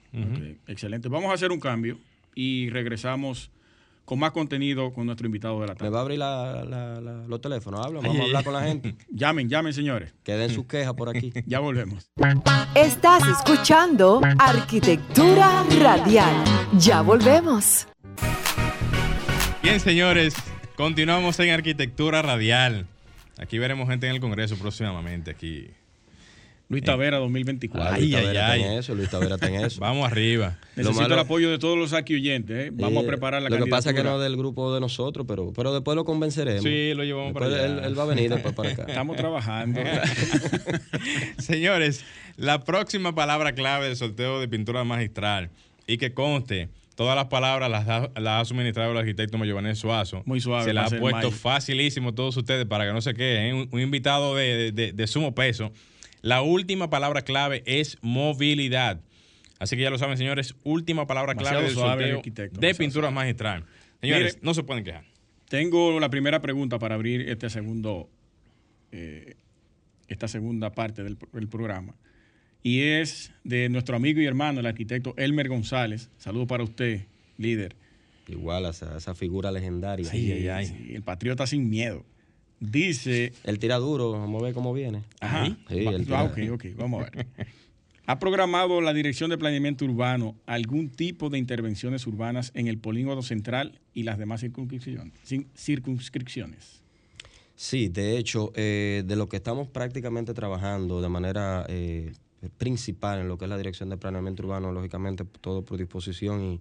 Excelente. Vamos a hacer un cambio y regresamos con más contenido con nuestro invitado de la ¿Me tarde. va a abrir la- la- la- los teléfonos? Habla, vamos a hablar con la gente. Llamen, llamen, señores. Que den sus quejas por aquí. Ya volvemos. Estás escuchando Arquitectura Radial. Ya volvemos. Bien, señores, continuamos en arquitectura radial. Aquí veremos gente en el Congreso próximamente. Aquí. Luis Tavera 2024. Ah, Ay, Luis ay, Tavera ay. está en eso, Luis Tavera está en eso. Vamos arriba. Necesito malo- el apoyo de todos los aquí oyentes. ¿eh? Vamos Eh, a preparar la Lo que pasa es que no candidatura. del grupo de nosotros, pero, pero después lo convenceremos. Sí, lo llevamos para allá. él, él va a venir después para acá. Estamos trabajando. Señores, la próxima palabra clave del sorteo de pintura magistral y que conste, todas las palabras las ha, las ha suministrado el arquitecto Mayobanés Suazo. Muy suave, Se las ha puesto May. facilísimo a todos ustedes para que no se queden. ¿eh? Un, un invitado de, de- de sumo peso. La última palabra clave es movilidad. Así que ya lo saben, señores, última palabra clave del sorteo arquitecto, de demasiado pintura suave. magistral. Señores, Mire. no se pueden quejar. Tengo la primera pregunta para abrir este segundo, eh, esta segunda parte del, del programa. Y es de nuestro amigo y hermano, el arquitecto Elmer González. Saludos para usted, líder. Igual a esa, esa figura legendaria. Ay, ay, ay. Sí, el patriota sin miedo. Dice. Él tira duro, vamos a ver cómo viene. Ajá. Sí, Va- ah, ok, ok, vamos a ver. ¿Ha programado la Dirección de Planeamiento Urbano algún tipo de intervenciones urbanas en el polígono central y las demás circunscripciones? Circunscripciones? Sí, de hecho, eh, de lo que estamos prácticamente trabajando de manera eh, principal en lo que es la dirección de planeamiento urbano, lógicamente todo por disposición y,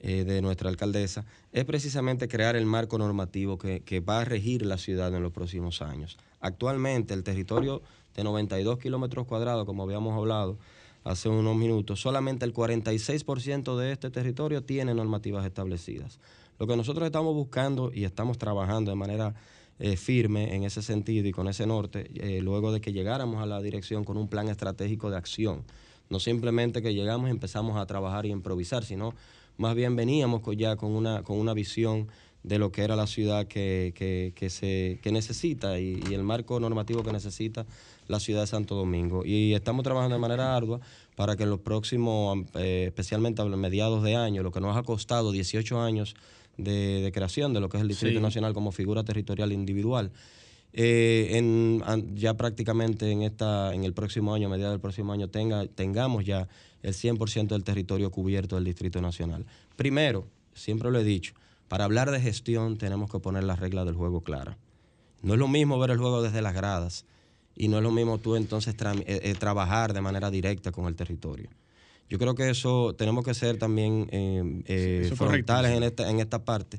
eh, de nuestra alcaldesa, es precisamente crear el marco normativo que, que va a regir la ciudad en los próximos años. Actualmente el territorio de 92 kilómetros cuadrados, como habíamos hablado hace unos minutos, solamente el 46% de este territorio tiene normativas establecidas. Lo que nosotros estamos buscando y estamos trabajando de manera eh, firme en ese sentido y con ese norte, eh, luego de que llegáramos a la dirección con un plan estratégico de acción. No simplemente que llegamos y empezamos a trabajar y improvisar, sino más bien veníamos con- ya con una, con una visión de lo que era la ciudad que, que, que se, que necesita y, y el marco normativo que necesita la ciudad de Santo Domingo. Y estamos trabajando de manera ardua para que en los próximos, eh, especialmente a mediados de año, lo que nos ha costado 18 años de, de creación de lo que es el Distrito Sí. Nacional como figura territorial individual, eh, en, ya prácticamente en esta en el próximo año, a mediados del próximo año, tenga, tengamos ya el 100% del territorio cubierto del Distrito Nacional. Primero, siempre lo he dicho, para hablar de gestión tenemos que poner las reglas del juego claras. No es lo mismo ver el juego desde las gradas y no es lo mismo tú entonces tra- eh, eh, trabajar de manera directa con el territorio. Yo creo que eso tenemos que ser también eh, eh, correcto, frontales sí. en esta, en esta parte.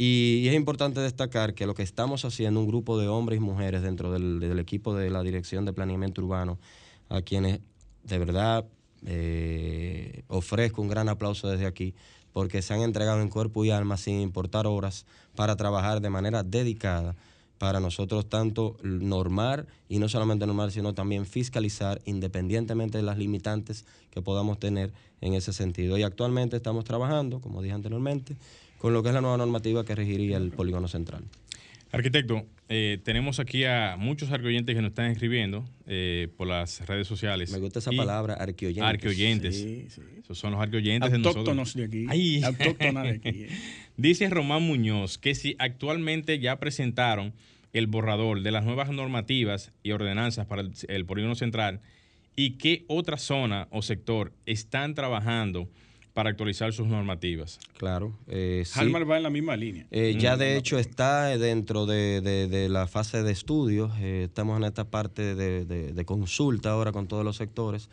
Y, es importante destacar que lo que estamos haciendo, un grupo de hombres y mujeres dentro del, equipo de la Dirección de Planeamiento Urbano, a quienes de verdad eh, ofrezco un gran aplauso desde aquí, porque se han entregado en cuerpo y alma sin importar horas para trabajar de manera dedicada para nosotros tanto normar y no solamente normar, sino también fiscalizar independientemente de las limitantes que podamos tener en ese sentido. Y actualmente estamos trabajando, como dije anteriormente, con lo que es la nueva normativa que regiría el polígono central. Arquitecto, eh, tenemos aquí a muchos arqueoyentes que nos están escribiendo eh, por las redes sociales. Me gusta esa Y- palabra, arqueoyentes. Arqueoyentes. Sí, sí. Esos son los arqueoyentes de Autóctonos nosotros. de aquí. Ay. Autóctonas de aquí. eh. Dice Román Muñoz que si actualmente ya presentaron el borrador de las nuevas normativas y ordenanzas para el, el polígono central y qué otra zona o sector están trabajando para actualizar sus normativas. Claro. eh, sí. Halmar va en la misma línea. Eh, ya de hecho está dentro de, de- de la fase de estudios. eh, estamos en esta parte de, de- de consulta ahora con todos los sectores.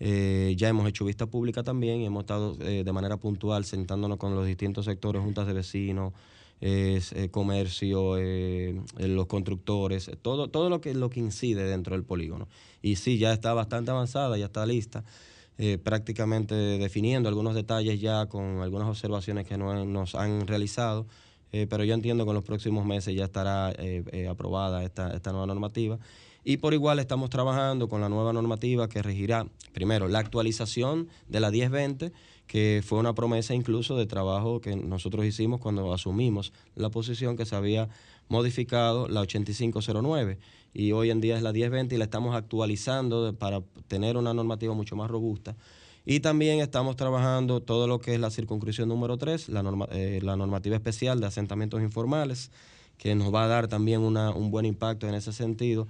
Eh, ya hemos hecho vista pública también y hemos estado eh, de manera puntual sentándonos con los distintos sectores, juntas de vecinos, eh, eh, comercio, eh, eh, los constructores, eh, todo, todo lo que, lo que incide dentro del polígono. Y sí, ya está bastante avanzada, ya está lista eh, prácticamente definiendo algunos detalles ya con algunas observaciones que no- nos han realizado, eh, pero yo entiendo que en los próximos meses ya estará eh, aprobada esta, esta nueva normativa. Y por igual estamos trabajando con la nueva normativa que regirá, primero, la actualización de la 1020, que fue una promesa incluso de trabajo que nosotros hicimos cuando asumimos la posición que se había modificado la 8509 y hoy en día es la 1020 y la estamos actualizando para tener una normativa mucho más robusta. Y también estamos trabajando todo lo que es la circunscripción número 3, la, norma- eh, la normativa especial de asentamientos informales, que nos va a dar también una- un buen impacto en ese sentido.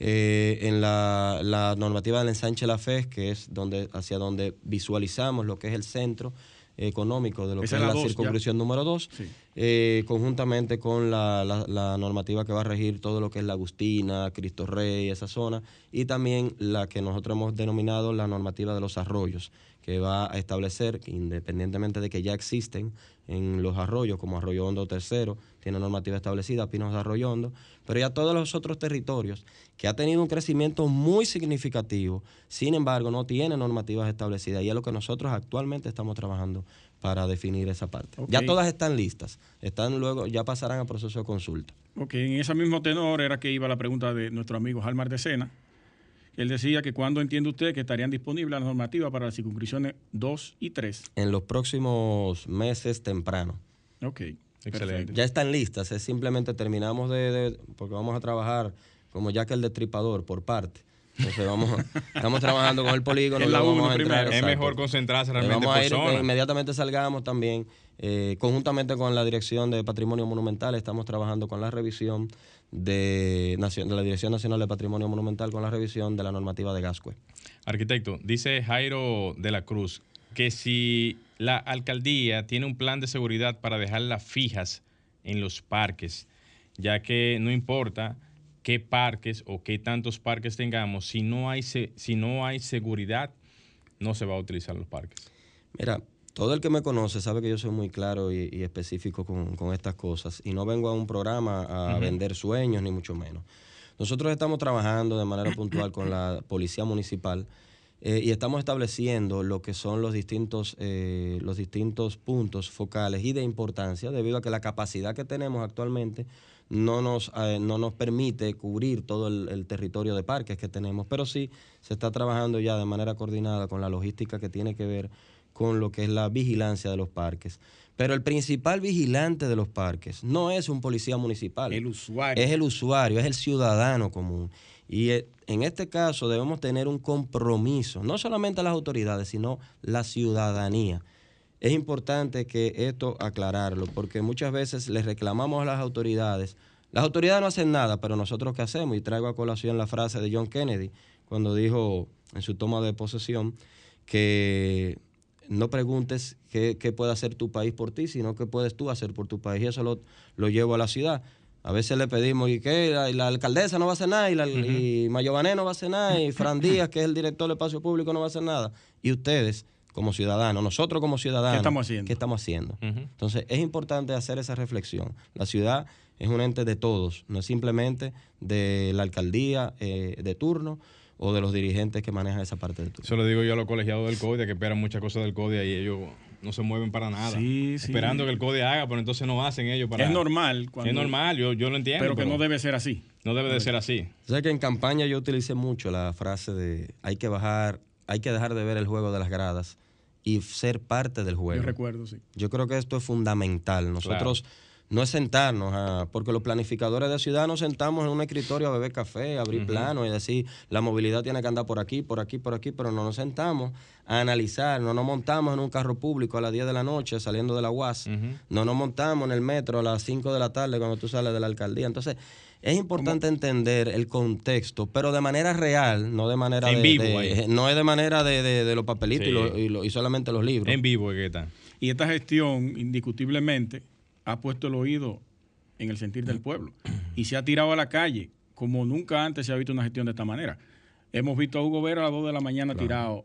Eh, en la, la normativa del ensanche La Fe, que es donde, hacia donde visualizamos lo que es el centro económico de lo Esa que es la la dos ya. circunscripción número 2, Sí. conjuntamente con la, la- la normativa que va a regir todo lo que es la Agustina, Cristo Rey, esa zona, y también la que nosotros hemos denominado la normativa de los arroyos, que va a establecer, independientemente de que ya existen en los arroyos, como Arroyo Hondo Tercero, tiene normativa establecida, Pinos de Arroyo Hondo, pero ya todos los otros territorios que ha tenido un crecimiento muy significativo, sin embargo, no tienen normativas establecidas y es lo que nosotros actualmente estamos trabajando para definir esa parte. Ya todas están listas, están luego, ya pasarán a proceso de consulta. Ok, en ese mismo tenor era que iba la pregunta de nuestro amigo Halmar de Sena. Él decía que cuando entiende usted que estarían disponibles las normativas para las circunscripciones 2 y 3. En los próximos meses temprano. Ok. Excelente. perfecto. Ya están listas, es simplemente terminamos de, de- porque vamos a trabajar como ya que el destripador por parte. Entonces vamos, estamos trabajando con el polígono. La vamos a entrar. Es mejor concentrarse realmente vamos a ir, zona. eh, inmediatamente salgamos también, eh, conjuntamente con la Dirección de Patrimonio Monumental, estamos trabajando con la revisión de, la Dirección Nacional de Patrimonio Monumental, con la revisión de la normativa de Gascue. Arquitecto, dice Jairo de la Cruz que si la alcaldía tiene un plan de seguridad para dejarlas fijas en los parques, ya que no importa qué parques o qué tantos parques tengamos, si no hay, si no hay seguridad, no se va a utilizar los parques. Mira, todo el que me conoce sabe que yo soy muy claro y, y específico con, con estas cosas. Y no vengo a un programa a vender sueños ni mucho menos. Nosotros estamos trabajando de manera puntual con la Policía Municipal eh, y estamos estableciendo lo que son los distintos, eh, los distintos puntos focales y de importancia debido a que la capacidad que tenemos actualmente no nos, eh, no nos permite cubrir todo el, el territorio de parques que tenemos, pero sí se está trabajando ya de manera coordinada con la logística que tiene que ver con lo que es la vigilancia de los parques. Pero el principal vigilante de los parques no es un policía municipal. El usuario. Es el usuario, es el ciudadano común. Y eh, en este caso debemos tener un compromiso, no solamente las autoridades, sino la ciudadanía. Es importante que esto aclararlo, porque muchas veces le reclamamos a las autoridades. Las autoridades no hacen nada, pero nosotros qué hacemos? Y traigo a colación la frase de John Kennedy, cuando dijo en su toma de posesión que no preguntes qué, qué puede hacer tu país por ti, sino qué puedes tú hacer por tu país. Y eso lo, lo llevo a la ciudad. A veces le pedimos, ¿y qué? La, y la alcaldesa no va a hacer nada, y, la, y Mayobané no va a hacer nada, y Fran Díaz, que es el director del espacio público, no va a hacer nada. Y ustedes, como ciudadanos, nosotros como ciudadanos, ¿Qué estamos haciendo? ¿qué estamos haciendo? Entonces, es importante hacer esa reflexión. La ciudad es un ente de todos, no es simplemente de la alcaldía eh, de turno o de los dirigentes que manejan esa parte de turno. Eso le digo yo a los colegiados del CODIA que esperan muchas cosas del CODIA y ellos no se mueven para nada. Sí, sí. Esperando que el CODIA haga, pero entonces no hacen ellos para... Es normal. Cuando, Es normal, yo, yo lo entiendo. Pero que no debe ser así. no debe de ser así. O sea que en campaña yo utilicé mucho la frase de hay que bajar, hay que dejar de ver el juego de las gradas y ser parte del Yo juego. recuerdo, sí. Yo creo que esto es fundamental. Nosotros no es sentarnos, a- porque los planificadores de ciudad nos sentamos en un escritorio a beber café, a abrir planos y decir, la movilidad tiene que andar por aquí, por aquí, por aquí, pero no nos sentamos a analizar, no nos montamos en un carro público a las 10 de la noche saliendo de la UAS, no nos montamos en el metro a las 5 de la tarde cuando tú sales de la alcaldía. Entonces, es importante entender el contexto, pero de manera real, no de manera En de, vivo de- ahí. no es de manera de, de- de los papelitos y, lo- y lo- y solamente los libros. En vivo, ¿qué tal? Y esta gestión, indiscutiblemente, ha puesto el oído en el sentir del pueblo y se ha tirado a la calle como nunca antes se ha visto una gestión de esta manera. Hemos visto a Hugo Vera a las 2 de la mañana tirado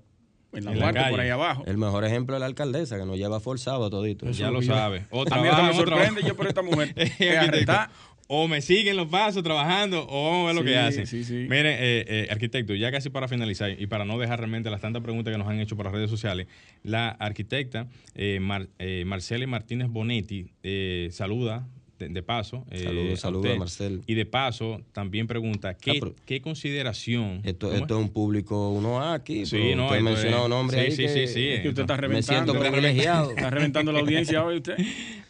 en la En la por ahí abajo. El mejor ejemplo es la alcaldesa, que nos lleva forzado a todito. ya lo sabe. O a mí hasta me sorprende yo por esta mujer. Que arrestar. O me siguen los pasos trabajando o vamos a ver lo que hacen. sí, sí. Mire, eh, eh, arquitecto, ya casi para finalizar y para no dejar realmente las tantas preguntas que nos han hecho por las redes sociales, la arquitecta eh, Mar- eh, Marcela Martínez Bonetti saluda de, de paso. Saludos, saludos a Marcel. Y de paso también pregunta, ¿qué, Ah, pero- qué consideración? Esto, ¿Cómo esto es un público 1A aquí. Sí, no, usted mencionó un nombre sí, ahí sí, que, sí, sí. Es que usted está Me reventando. siento privilegiado. Está reventando la audiencia hoy usted.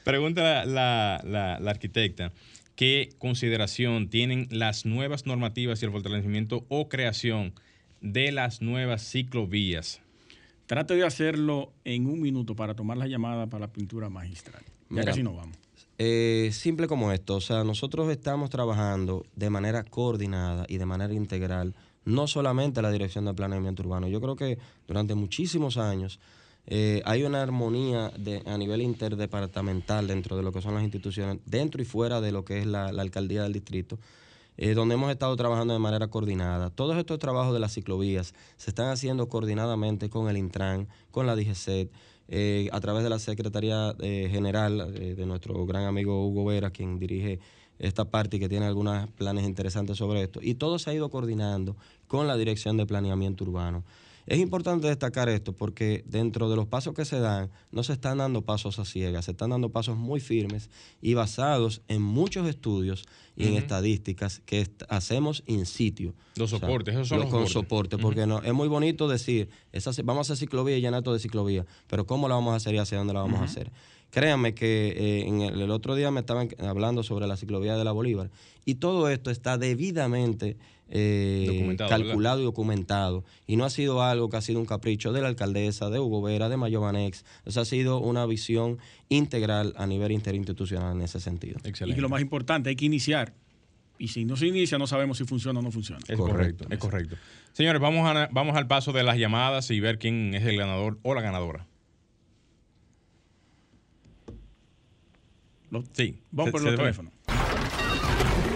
Pregunta la, la- la- la arquitecta, ¿qué consideración tienen las nuevas normativas y el fortalecimiento o creación de las nuevas ciclovías? Trate de hacerlo en un minuto para tomar la llamada para la pintura magistral. Ya Mira. casi nos vamos. Eh, simple como esto, o sea, nosotros estamos trabajando de manera coordinada y de manera integral, no solamente la Dirección de Planeamiento Urbano. Yo creo que durante muchísimos años eh, hay una armonía de, a nivel interdepartamental dentro de lo que son las instituciones, dentro y fuera de lo que es la, alcaldía del distrito, eh, donde hemos estado trabajando de manera coordinada. Todos estos trabajos de las ciclovías se están haciendo coordinadamente con el Intran, con la DGCET, eh, a través de la Secretaría General de nuestro gran amigo Hugo Vera, quien dirige esta parte y que tiene algunos planes interesantes sobre esto. Y todo se ha ido coordinando con la Dirección de Planeamiento Urbano. Es importante destacar esto porque dentro de los pasos que se dan, no se están dando pasos a ciegas, se están dando pasos muy firmes y basados en muchos estudios y en estadísticas que est- hacemos in sitio. Los soportes, esos son los con soportes. soporte, porque no, es muy bonito decir, esa, vamos a hacer ciclovía y llenar todo de ciclovía, pero ¿cómo la vamos a hacer y hacia dónde la vamos a hacer? Créanme que eh, en el, el otro día me estaban hablando sobre la ciclovía de la Bolívar y todo esto está debidamente eh, calculado y documentado y no ha sido algo que ha sido un capricho de la alcaldesa, de Hugo Vera, de Mayobanex, o sea, ha sido una visión integral a nivel interinstitucional en ese sentido. Y Excelente. que lo más importante, hay que iniciar. Y si no se inicia, no sabemos si funciona o no funciona. Es Correcto. correcto, es correcto. Señores, vamos, a, vamos al paso de las llamadas y ver quién es el ganador o la ganadora. Sí. Vamos se- por los teléfonos.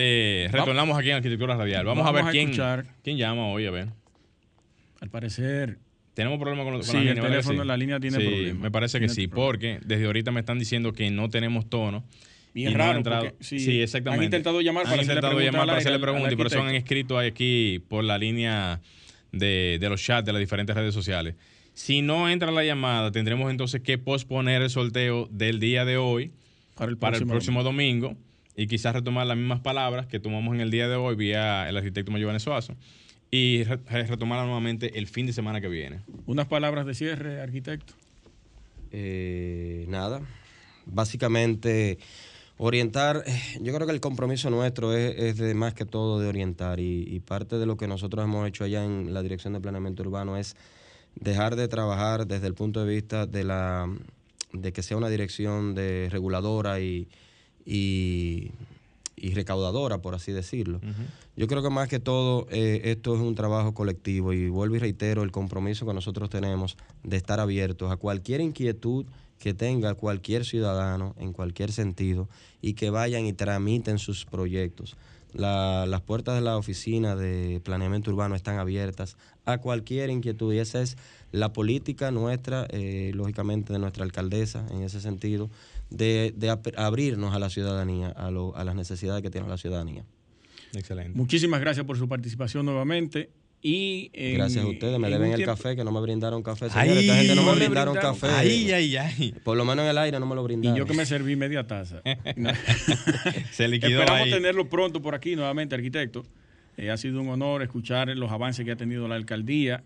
eh, retornamos aquí en Arquitectura Radial. Vamos, a ver a quién, quién llama hoy, a ver. Al parecer, Tenemos problemas con, con Sí, la el línea, ¿verdad que teléfono, la línea tiene Sí, problemas. Me parece que Tiene sí, porque desde ahorita me están diciendo que no tenemos tono. Y es ha raro, porque sí, sí, exactamente. han intentado llamar para Han intentado llamar para hacerle preguntas y por eso han escrito aquí por la línea de, de los chats de las diferentes redes sociales. Si no entra la llamada, tendremos entonces que posponer el sorteo del día de hoy para el para el próximo, próximo domingo y quizás retomar las mismas palabras que tomamos en el día de hoy vía el arquitecto Mayor Suazo y re- re- retomarla nuevamente el fin de semana que viene. Unas palabras de cierre, arquitecto. Eh, nada, básicamente orientar, eh, yo creo que el compromiso nuestro es, es de más que todo de orientar y, y parte de lo que nosotros hemos hecho allá en la Dirección de Planeamiento Urbano es dejar de trabajar desde el punto de vista de la de que sea una dirección de reguladora y, y, y recaudadora, por así decirlo. Yo creo que más que todo eh, esto es un trabajo colectivo y vuelvo y reitero el compromiso que nosotros tenemos de estar abiertos a cualquier inquietud que tenga cualquier ciudadano en cualquier sentido y que vayan y tramiten sus proyectos. las puertas de la oficina de planeamiento urbano están abiertas a cualquier inquietud y esa es la política nuestra, eh, lógicamente de nuestra alcaldesa en ese sentido, de, abrirnos a la ciudadanía, a, a las necesidades que tiene la ciudadanía. Excelente. Muchísimas gracias por su participación nuevamente. Y Gracias a ustedes, me deben el café, que no me brindaron café. Señores, esta gente no me brindaron, café. Ay, ay, ay. Por lo menos en el aire no me lo brindaron. Y yo que me serví media taza. Se liquidó Esperamos tenerlo pronto por aquí nuevamente, arquitecto. Eh, ha sido un honor escuchar los avances que ha tenido la alcaldía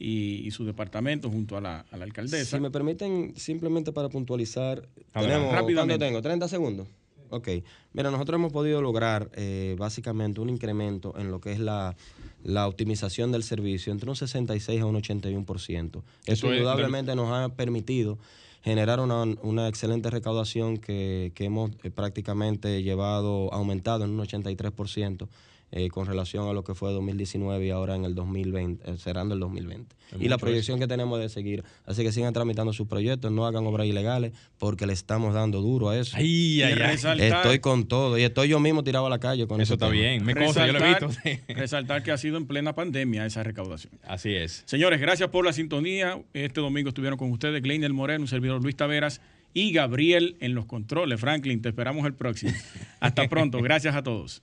y, su departamento junto a la, alcaldesa. Si me permiten, simplemente para puntualizar, tenemos, ¿cuánto tengo? ¿30 segundos? Ok. Mira, nosotros hemos podido lograr eh, básicamente un incremento en lo que es la la optimización del servicio entre un 66 a un 81%. Eso, indudablemente nos ha permitido generar una, una excelente recaudación que, que hemos eh, prácticamente llevado aumentado en un 83%. Eh, con relación a lo que fue 2019 y ahora en el 2020, eh, cerrando el 2020. y la proyección que tenemos de seguir. Así que sigan tramitando sus proyectos, no hagan obras ilegales, porque le estamos dando duro a eso. Ay, ay, estoy con todo y estoy yo mismo tirado a la calle con eso. está bien, me consta, yo lo he visto. resaltar que ha sido en plena pandemia esa recaudación. Así es. Señores, gracias por la sintonía. Este domingo estuvieron con ustedes Gleiner Moreno, un servidor Luis Taveras y Gabriel en los controles. Franklin, te esperamos el próximo. Hasta pronto. Gracias a todos.